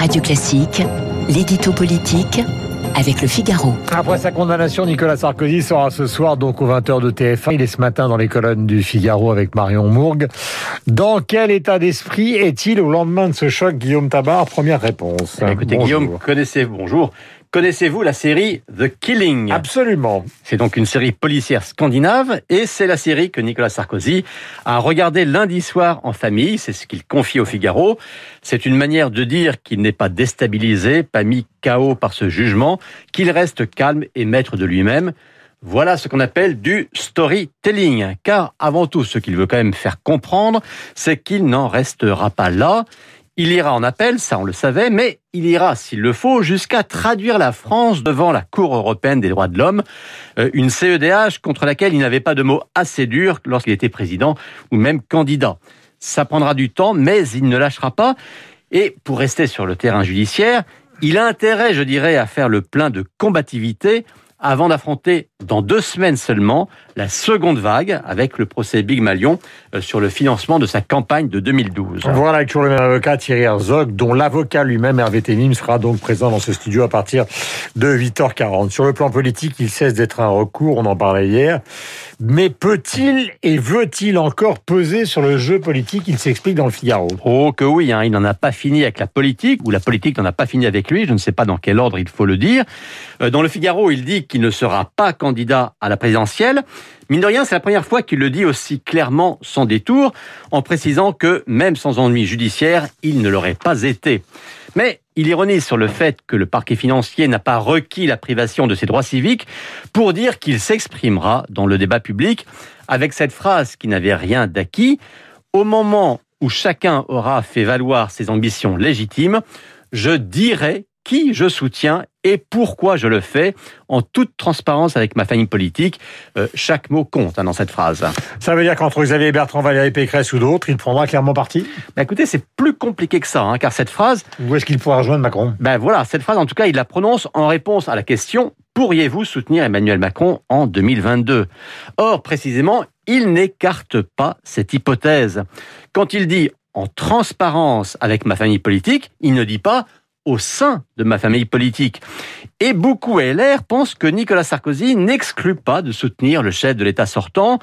Radio Classique, l'édito politique avec le Figaro. Après sa condamnation, Nicolas Sarkozy sera ce soir donc aux 20h de TF1. Il est ce matin dans les colonnes du Figaro avec Marion Mourgue. Dans quel état d'esprit est-il au lendemain de ce choc, Guillaume Tabar? Première réponse. Eh écoutez, bonjour. Guillaume, connaissez-vous, bonjour. Connaissez-vous la série The Killing? Absolument. C'est donc une série policière scandinave et c'est la série que Nicolas Sarkozy a regardé lundi soir en famille. C'est ce qu'il confie au Figaro. C'est une manière de dire qu'il n'est pas déstabilisé, pas mis KO par ce jugement, qu'il reste calme et maître de lui-même. Voilà ce qu'on appelle du storytelling. Car avant tout, ce qu'il veut quand même faire comprendre, c'est qu'il n'en restera pas là. Il ira en appel, ça on le savait, mais il ira, s'il le faut, jusqu'à traduire la France devant la Cour européenne des droits de l'homme, euh, une CEDH contre laquelle il n'avait pas de mots assez durs lorsqu'il était président ou même candidat. Ça prendra du temps, mais il ne lâchera pas. Et pour rester sur le terrain judiciaire, il a intérêt, je dirais, à faire le plein de combativité avant d'affronter dans deux semaines seulement la seconde vague avec le procès Big Malion euh, sur le financement de sa campagne de 2012. Voilà avec toujours le même avocat Thierry Herzog, dont l'avocat lui-même Hervé Ténim sera donc présent dans ce studio à partir de 8h40. Sur le plan politique, il cesse d'être un recours, on en parlait hier. Mais peut-il et veut-il encore peser sur le jeu politique? Il s'explique dans le Figaro. Oh que oui, hein, il n'en a pas fini avec la politique, ou la politique n'en a pas fini avec lui, je ne sais pas dans quel ordre il faut le dire. Euh, dans le Figaro, il dit qu'il ne sera pas candidat à la présidentielle. Mine de rien, c'est la première fois qu'il le dit aussi clairement sans détour, en précisant que même sans ennui judiciaire, il ne l'aurait pas été. Mais il ironise sur le fait que le parquet financier n'a pas requis la privation de ses droits civiques pour dire qu'il s'exprimera dans le débat public avec cette phrase qui n'avait rien d'acquis. Au moment où chacun aura fait valoir ses ambitions légitimes, je dirai qui je soutiens et pourquoi je le fais, en toute transparence avec ma famille politique. Euh, chaque mot compte hein, dans cette phrase. Ça veut dire qu'entre Xavier Bertrand, Valérie Pécresse ou d'autres, il prendra clairement parti? Ben Écoutez, c'est plus compliqué que ça, hein, car cette phrase... Où est-ce qu'il pourra rejoindre Macron? Ben voilà, cette phrase, en tout cas, il la prononce en réponse à la question « Pourriez-vous soutenir Emmanuel Macron en 2022 ?» Or, précisément, il n'écarte pas cette hypothèse. Quand il dit « en transparence avec ma famille politique », il ne dit pas au sein de ma famille politique. Et beaucoup LR pensent que Nicolas Sarkozy n'exclut pas de soutenir le chef de l'État sortant.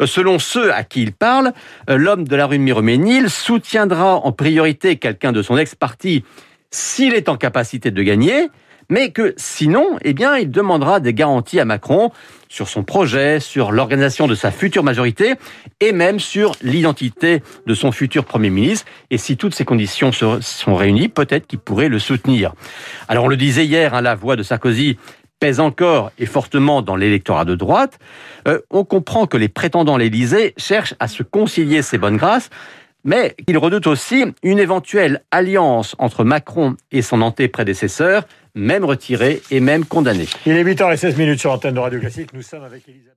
Euh, selon ceux à qui il parle, euh, l'homme de la rue Miroménil soutiendra en priorité quelqu'un de son ex-parti s'il est en capacité de gagner, mais que sinon, eh bien, il demandera des garanties à Macron sur son projet, sur l'organisation de sa future majorité et même sur l'identité de son futur Premier ministre. Et si toutes ces conditions sont réunies, peut-être qu'il pourrait le soutenir. Alors on le disait hier, hein, la voix de Sarkozy pèse encore et fortement dans l'électorat de droite. Euh, on comprend que les prétendants l'Élysée cherchent à se concilier ces bonnes grâces mais qu'il redoute aussi une éventuelle alliance entre Macron et son antéprédécesseur, même retiré et même condamné. Il est 8h16 sur l'antenne de Radio Classique. Nous sommes avec Elisabeth.